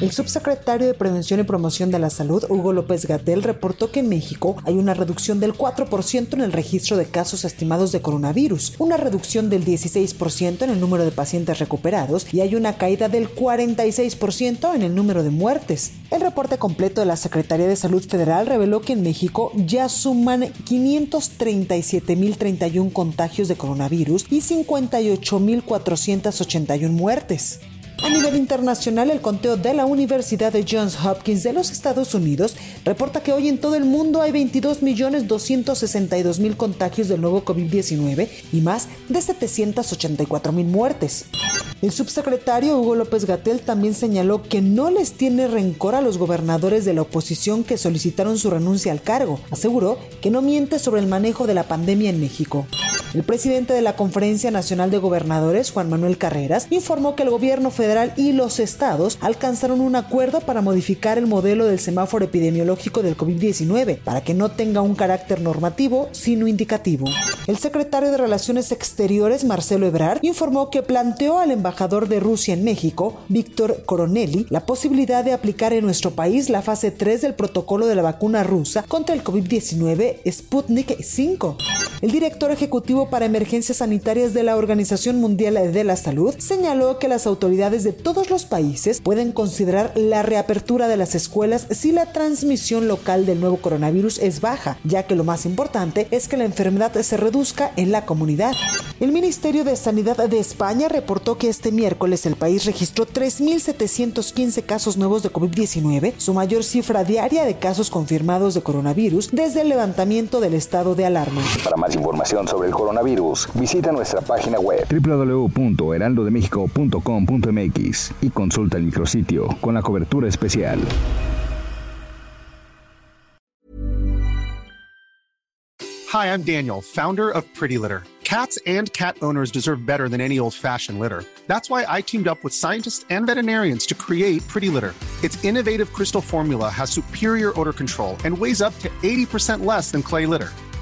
El subsecretario de Prevención y Promoción de la Salud, Hugo López Gatel, reportó que en México hay una reducción del 4% en el registro de casos estimados de coronavirus, una reducción del 16% en el número de pacientes recuperados y hay una caída del 46% en el número de muertes. El reporte completo de la Secretaría de Salud Federal reveló que en México ya suman 537.031 contagios de coronavirus y 58.481 muertes. A nivel internacional, el conteo de la Universidad de Johns Hopkins de los Estados Unidos reporta que hoy en todo el mundo hay 22.262.000 contagios del nuevo COVID-19 y más de 784.000 muertes. El subsecretario Hugo López Gatel también señaló que no les tiene rencor a los gobernadores de la oposición que solicitaron su renuncia al cargo. Aseguró que no miente sobre el manejo de la pandemia en México. El presidente de la Conferencia Nacional de Gobernadores, Juan Manuel Carreras, informó que el gobierno federal y los estados alcanzaron un acuerdo para modificar el modelo del semáforo epidemiológico del COVID-19 para que no tenga un carácter normativo, sino indicativo. El secretario de Relaciones Exteriores, Marcelo Ebrard, informó que planteó al embajador de Rusia en México, Víctor Coronelli, la posibilidad de aplicar en nuestro país la fase 3 del protocolo de la vacuna rusa contra el COVID-19 Sputnik 5. El director ejecutivo para emergencias sanitarias de la Organización Mundial de la Salud señaló que las autoridades de todos los países pueden considerar la reapertura de las escuelas si la transmisión local del nuevo coronavirus es baja, ya que lo más importante es que la enfermedad se reduzca en la comunidad. El Ministerio de Sanidad de España reportó que este miércoles el país registró 3.715 casos nuevos de COVID-19, su mayor cifra diaria de casos confirmados de coronavirus desde el levantamiento del estado de alarma. Más información sobre el coronavirus, visita nuestra página web www.heraldodemexico.com.mx y consulta el micrositio con la cobertura especial. Hi, I'm Daniel, founder of Pretty Litter. Cats and cat owners deserve better than any old-fashioned litter. That's why I teamed up with scientists and veterinarians to create Pretty Litter. Its innovative crystal formula has superior odor control and weighs up to 80% less than clay litter.